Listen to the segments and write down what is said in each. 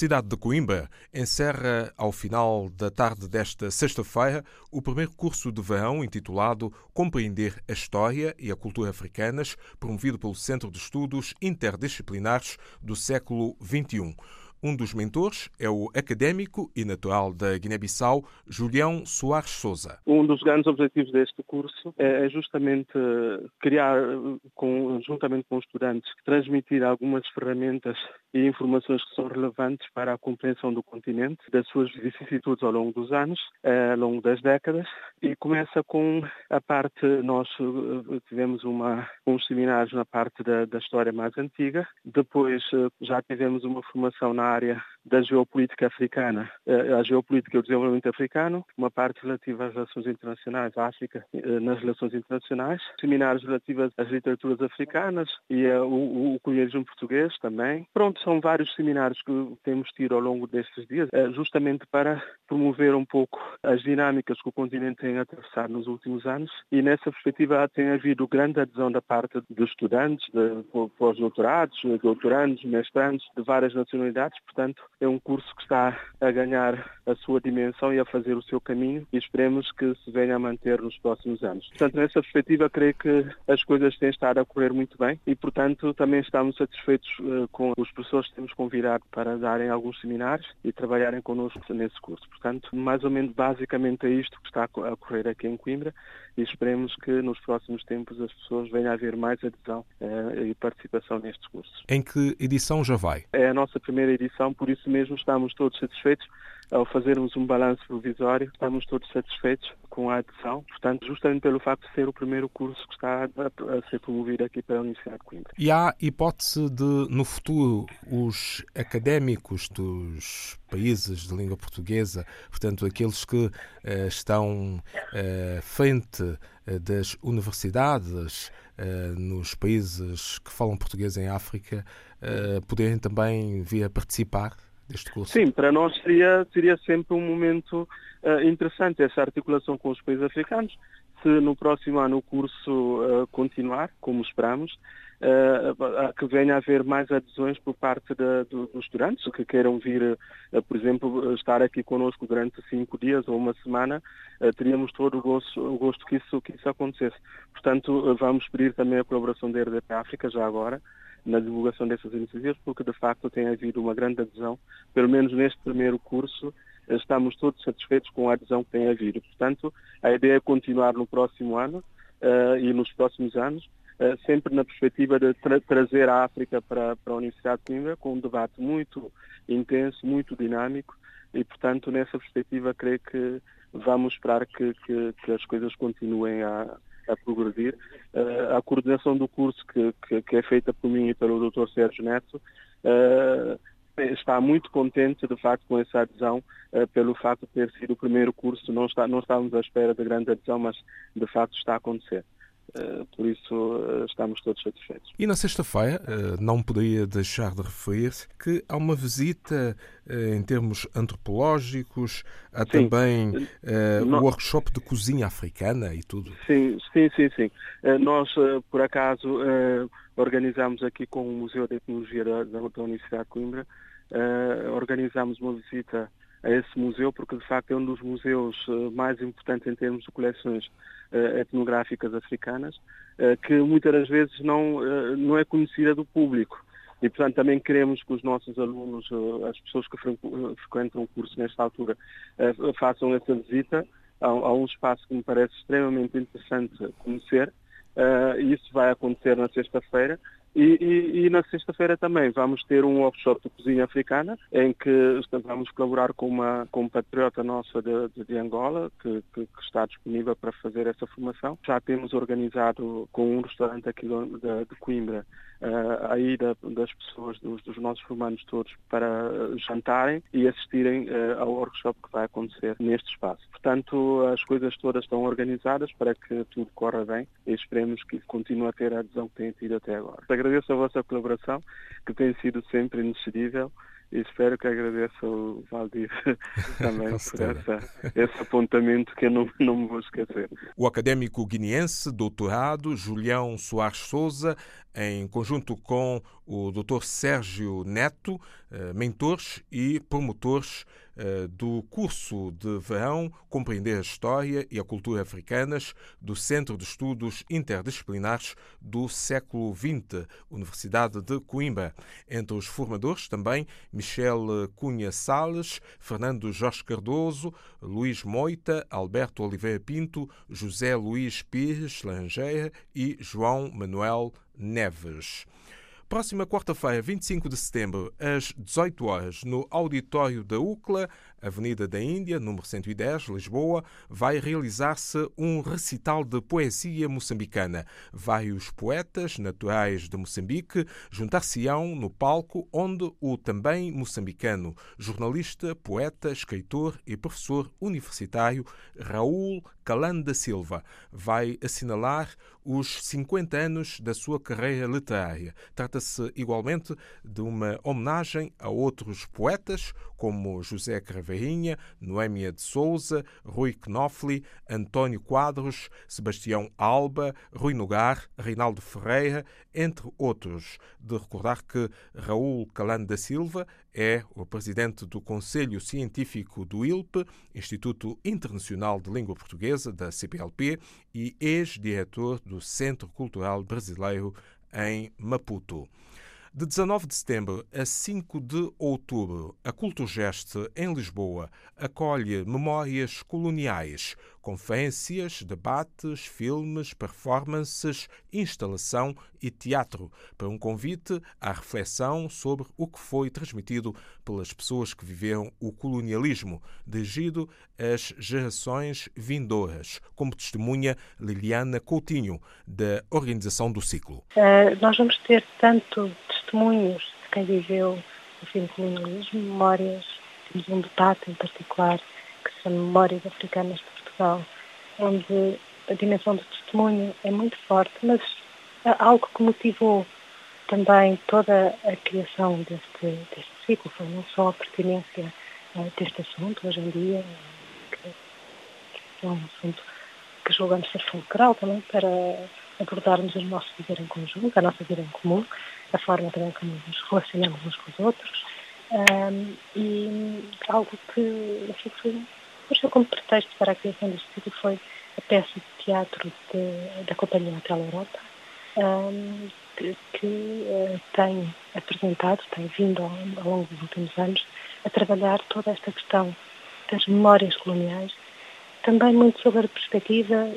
Universidade de Coimbra encerra, ao final da tarde desta sexta-feira, o primeiro curso de verão intitulado Compreender a História e a Cultura Africanas, promovido pelo Centro de Estudos Interdisciplinares do século XXI. Um dos mentores é o académico e natural da Guiné-Bissau, Julião Soares Souza. Um dos grandes objetivos deste curso é justamente criar, com, juntamente com os estudantes, transmitir algumas ferramentas e informações que são relevantes para a compreensão do continente, das suas vicissitudes ao longo dos anos, ao longo das décadas, e começa com a parte, nós eh, tivemos uma, uns seminários na parte da, da história mais antiga, depois eh, já tivemos uma formação na área da geopolítica africana, eh, a geopolítica e o desenvolvimento africano, uma parte relativa às relações internacionais, à África nas relações internacionais, seminários relativos às literaturas africanas e o, o colonialismo português também. Pronto, são vários seminários que temos tido ao longo destes dias, eh, justamente para promover um pouco as dinâmicas que o continente tem atravessado nos últimos anos. E nessa perspectiva tem havido grande adesão da parte dos estudantes, de pós-doutorados, doutorandos, mestrandos de várias nacionalidades, portanto é um curso que está a ganhar a sua dimensão e a fazer o seu caminho e esperemos que se venha a manter nos próximos anos. Portanto, nessa perspectiva, creio que as coisas têm estado a correr muito bem e, portanto, também estamos satisfeitos uh, com os professores professores temos convidado para darem alguns seminários e trabalharem connosco nesse curso. Portanto, mais ou menos basicamente é isto que está a ocorrer aqui em Coimbra e esperemos que nos próximos tempos as pessoas venham a haver mais adesão uh, e participação nestes cursos. Em que edição já vai? É a nossa primeira edição, por isso mesmo estamos todos satisfeitos. Ao fazermos um balanço provisório, estamos todos satisfeitos com a adesão, portanto, justamente pelo facto de ser o primeiro curso que está a, ser promovido aqui pela Universidade de Coimbra. E há hipótese de, no futuro, os académicos dos países de língua portuguesa, portanto, aqueles que eh, estão eh, frente eh, das universidades nos países que falam português em África, poderem também vir a participar deste curso? Sim, para nós seria, seria sempre um momento uh, interessante essa articulação com os países africanos. Se no próximo ano o curso uh, continuar, como esperamos, uh, que venha a haver mais adesões por parte de, do, dos estudantes que queiram vir, por exemplo, estar aqui conosco durante cinco dias ou uma semana, teríamos todo o gosto, o gosto que, isso, que isso acontecesse. Portanto, vamos pedir também a colaboração da RDP África já agora, na divulgação dessas iniciativas, porque de facto tem havido uma grande adesão, pelo menos neste primeiro curso, estamos todos satisfeitos com a adesão que tem havido. Portanto, a ideia é continuar no próximo ano uh, e nos próximos anos, uh, sempre na perspectiva de tra trazer a África para, para a Universidade de Coimbra, com um debate muito intenso, muito dinâmico, e, portanto, nessa perspectiva, creio que vamos esperar que, que, que as coisas continuem a, a progredir. Uh, a coordenação do curso, que, que, que, é feita por mim e pelo Dr. Sérgio Neto, uh, está muito contente, de facto, com essa adesão, uh, pelo facto de ter sido o primeiro curso. Não, está, não estávamos à espera de grande adesão, mas, de facto, está a acontecer. Eh, por isso eh, estamos todos satisfeitos. E na sexta-feira, não poderia deixar de referir que há uma visita em termos antropológicos, há sim. também uh, o workshop de cozinha africana e tudo. Sim, sim, sim, sim. Nós, por acaso, organizamos aqui com o Museu de Etnologia da, da Universidade de Coimbra, organizamos uma visita a esse museu, porque de facto é um dos museus mais importantes em termos de coleções etnográficas africanas, uh, que muitas das vezes não, uh, não é conhecida do público. E, portanto, também queremos que os nossos alunos, as pessoas que frequentam o curso nesta altura, façam essa visita a, um espaço que me parece extremamente interessante conhecer. E isso vai acontecer na sexta-feira. E, e, e, na sexta-feira também vamos ter um workshop de cozinha africana, em que vamos colaborar com uma com uma patriota nossa de, de, de Angola, que, que, que, está disponível para fazer essa formação. Já temos organizado com um restaurante aqui de, de Coimbra uh, a ida das pessoas, dos, dos, nossos formandos todos, para jantarem e assistirem uh, ao workshop que vai acontecer neste espaço. Portanto, as coisas todas estão organizadas para que tudo corra bem e esperemos que continue a ter a adesão que tem tido até agora. Agradeço a vossa colaboração, que tem sido sempre inexcedível e espero que agradeça o Valdir também por essa, esse apontamento que eu não, não me vou esquecer. O académico guineense, doutorado Julião Soares Souza, em conjunto com o Dr. Sérgio Neto, eh, mentores e promotores eh, do curso de verão Compreender a História e a Cultura Africanas do Centro de Estudos Interdisciplinares do Século XX, Universidade de Coimbra. Entre os formadores também Michel Cunha Sales, Fernando Jorge Cardoso, Luís Moita, Alberto Oliveira Pinto, José Luís Pires Langer e João Manuel Neves. Próxima quarta-feira, 25 de setembro, às 18 horas, no auditório da UCLA, Avenida da Índia, número 110, Lisboa, vai realizar-se um recital de poesia moçambicana. Vários poetas naturais de Moçambique juntar-se-ão no palco onde o também moçambicano, jornalista, poeta, escritor e professor universitário Raul Calanda Silva vai assinalar os 50 anos da sua carreira literária. Trata-se igualmente de uma homenagem a outros poetas, como José Cravarrinha, Noémia de Souza, Rui Knofli, António Quadros, Sebastião Alba, Rui Nogar, Reinaldo Ferreira, entre outros. De recordar que Raul Calando da Silva é o presidente do Conselho Científico do ILP, Instituto Internacional de Língua Portuguesa, da CPLP, e ex-diretor do Centro Cultural Brasileiro em Maputo. De 19 de setembro a 5 de outubro, a Culturgest, em Lisboa, acolhe memórias coloniais, conferências, debates, filmes, performances, instalação e teatro, para um convite à reflexão sobre o que foi transmitido pelas pessoas que viveram o colonialismo, dirigido às gerações vindouras, como testemunha Liliana Coutinho, da Organização do Ciclo. Uh, nós vamos ter tanto testemunhos de quem viveu o fim do colonialismo, memórias, temos um debate em particular que são Memórias Africanas de Onde a dimensão do testemunho é muito forte, mas algo que motivou também toda a criação deste, deste ciclo foi não só a pertinência uh, deste assunto hoje em dia, que, é um assunto que julgamos ser fulcral também para abordarmos o nosso viver em conjunto, a nossa vida em comum, a forma também como nos relacionamos uns com os outros, um, e algo que, enfim, foi, foi como pretexto para a criação deste ciclo foi a peça de teatro de, da Companhia Hotel Europa, um, que, que uh, tem apresentado, tem vindo ao, ao, longo dos últimos anos a trabalhar toda esta questão das memórias coloniais, também muito sobre a perspectiva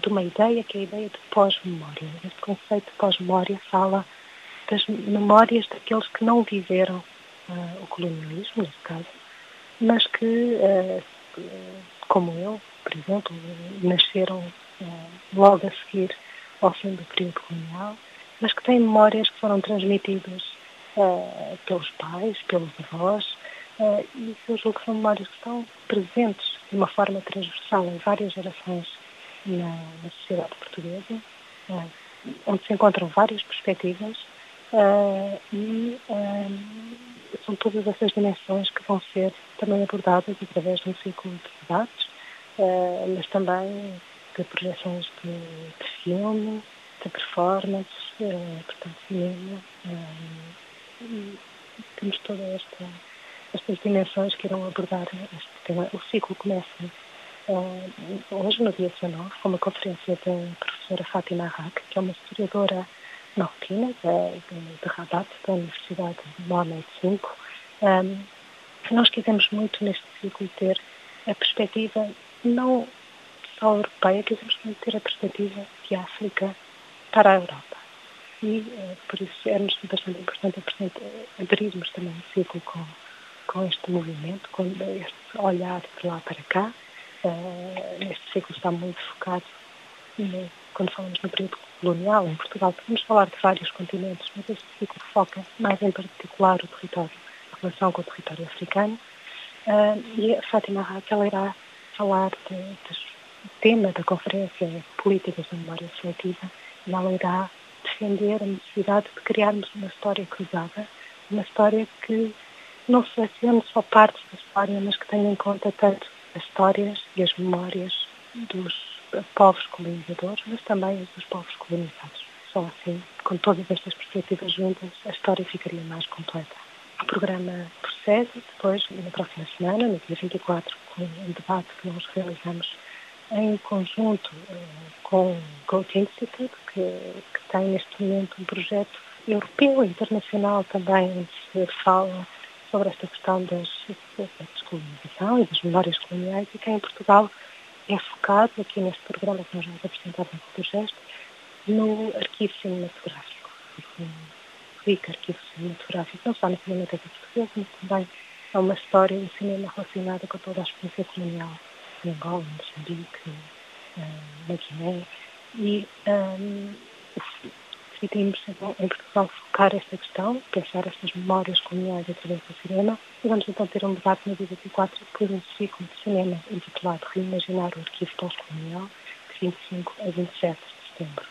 de, uma ideia, que é a ideia de pós-memória. Este conceito de pós-memória fala das memórias daqueles que não viveram uh, o colonialismo, nesse caso, mas que, uh, como eu, por exemplo, nasceram uh, logo a seguir ao fim do período colonial, mas que têm memórias que foram transmitidas uh, pelos pais, pelos avós, e eu julgo que são memórias que estão presentes de uma forma transversal em várias gerações na, sociedade portuguesa, onde se encontram várias perspectivas e são todas essas dimensões que vão ser também abordadas através de um ciclo de debates, mas também de projeções de, de filme, de performance, uh, portanto, cinema. Uh, temos todas esta, estas dimensões que irão abordar este tema. O ciclo começa hoje, no dia 19, com uma conferência da professora Fátima Arraque, que é uma historiadora marroquina de, de, Rabat, da Universidade de Mohamed V. Um, nós quisemos muito neste ciclo ter a perspectiva não só europeia, quisemos ter a perspectiva de África para a Europa. E uh, por isso é-nos bastante importante aderirmos também o ciclo com, com este movimento, com este olhar de lá para cá. Uh, este ciclo está muito focado, quando falamos no período colonial em Portugal, podemos falar de vários continentes, mas este ciclo foca mais em particular o território, a relação com o território africano. Uh, e a Fátima Raquel irá falar de, de o tema da conferência é Políticas da Memória Seletiva e ela irá defender a necessidade de criarmos uma história cruzada, uma história que não selecione só partes da história, mas que tenha em conta tanto as histórias e as memórias dos povos colonizadores, mas também as dos povos colonizados. só assim, com todas estas perspectivas juntas, a história ficaria mais completa. O programa prossegue depois, na próxima semana, no dia 24, com um debate que nós realizamos em conjunto uh, com o Goethe Institute, que, que, tem neste momento um projeto europeu e internacional também, onde se fala sobre esta questão das, da descolonização e das memórias coloniais, e que em Portugal é focado, aqui neste programa que nós vamos apresentar no Gesto, no arquivo cinematográfico. Um rico arquivo cinematográfico, não só na Cinemateca Portuguesa, mas também é uma história do cinema relacionada com toda a experiência colonial em Angola, Moçambique, na Guiné. E um, decidimos em Portugal focar esta questão, pensar estas memórias coloniais através do cinema. E vamos então ter um debate no dia 24 por um ciclo de cinema intitulado Reimaginar o Arquivo Pós-Colonial, de 25 a 27 de setembro.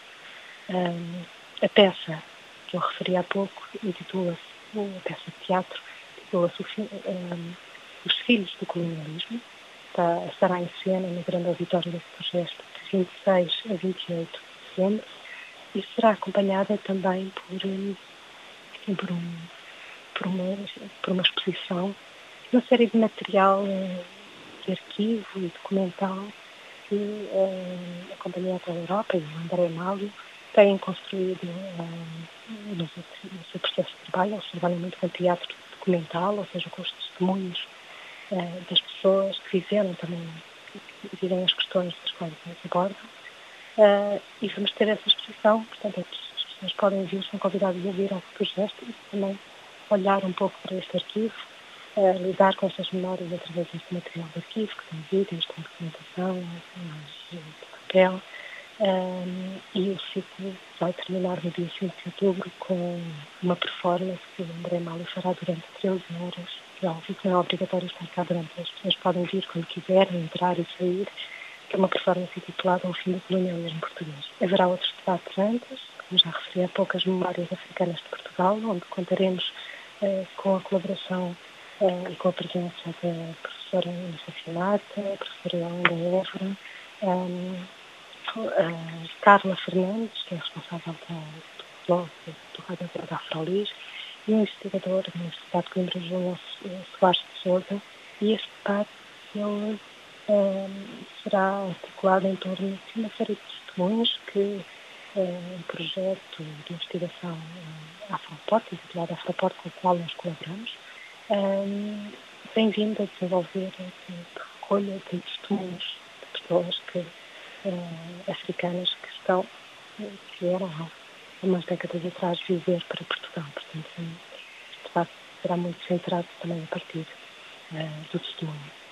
Um, a peça que eu referi há pouco intitula-se, a peça de teatro, intitula-se um, Os Filhos do Colonialismo. Está, estará em cena no Grande Auditório deste projeto de 26 a 28 de setembro e será acompanhada também por, um, por, um, por, uma, por uma exposição, uma série de material de arquivo e documental que um, a Companhia da Europa e o André Malho têm construído um, no, seu processo de trabalho. Eles trabalham muito com teatro documental, ou seja, com os testemunhos uh, das pessoas que fizeram também, vivem as questões das quais eles abordam. Uh, e vamos ter essa exposição, portanto, as pessoas podem vir, são convidadas a vir ao futuro gesto e também olhar um pouco para este arquivo, uh, lidar com estas memórias através deste material de arquivo, que tem vídeos, tem documentação, de papel. Um, e o ciclo vai terminar no dia 5 de outubro com uma performance que o André Mali fará durante 13 horas. É óbvio que não é obrigatório estar cá durante, as pessoas podem vir quando quiserem, entrar e sair, é uma performance intitulada O Fim do Colonialismo Português. Haverá outros debates antes, como já referi há pouco, as Memórias Africanas de Portugal, onde contaremos uh, com a colaboração uh, e com a presença da professora Inês Finata, professora Yolanda Évora, um, a Carla Fernandes, que é responsável do blog do Rádio da Afrolis, e um investigador da Universidade de Coimbra, João Soares de Souza, e este debate ele, um, será articulado em torno de uma série de testemunhos que um projeto de investigação uh, Afroport, intitulado Afroport, com o qual nós colaboramos, um, tem vindo a desenvolver de, de recolha de testemunhos de pessoas que uh, africanas que estão, que eram há umas décadas atrás, viver para Portugal. Portanto, este debate será muito centrado também a partir uh, do testemunho.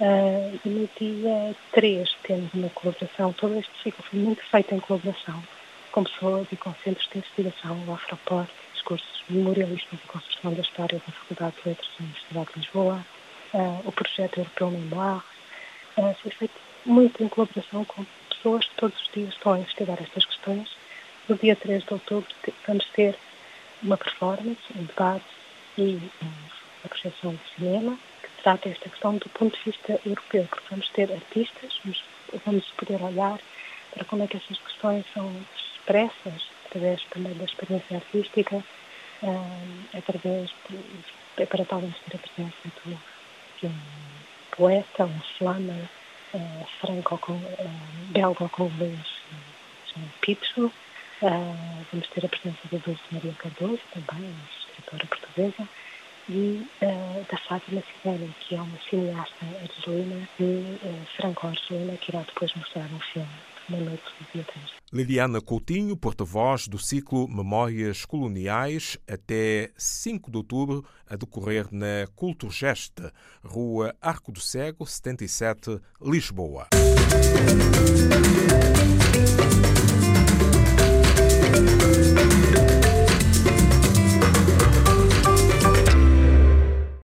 Uh, no dia 3 temos uma colaboração, todo este ciclo foi muito feito em colaboração com pessoas e com centros de investigação, o Afroport, discursos memorialistas e construção da história da Faculdade de Letras da Universidade de Lisboa, uh, o projeto Europeu Memoir, uh, foi feito muito em colaboração com pessoas que todos os dias estão a investigar estas questões. No dia 3 de outubro vamos ter uma performance, um debate e uma projeção de cinema trata esta questão do ponto de vista europeu, porque vamos ter artistas, vamos, poder olhar para como é que essas questões são expressas através também da experiência artística, um, através de, para talvez ter a presença do, de um poeta, um slammer, uh, franco com, uh, belga com inglês Picho. Uh, vamos ter a presença da Dulce Maria Cardoso, também, escritora portuguesa, e uh, da Fátima Cigani, que é uma cineasta argelina e uh, franco-argelina, que irá depois mostrar um filme na noite do dia 3. Liliana Coutinho, porta-voz do ciclo Memórias Coloniais, até 5 de outubro, a decorrer na Culturgest, Rua Arco do Cego, 77, Lisboa. Música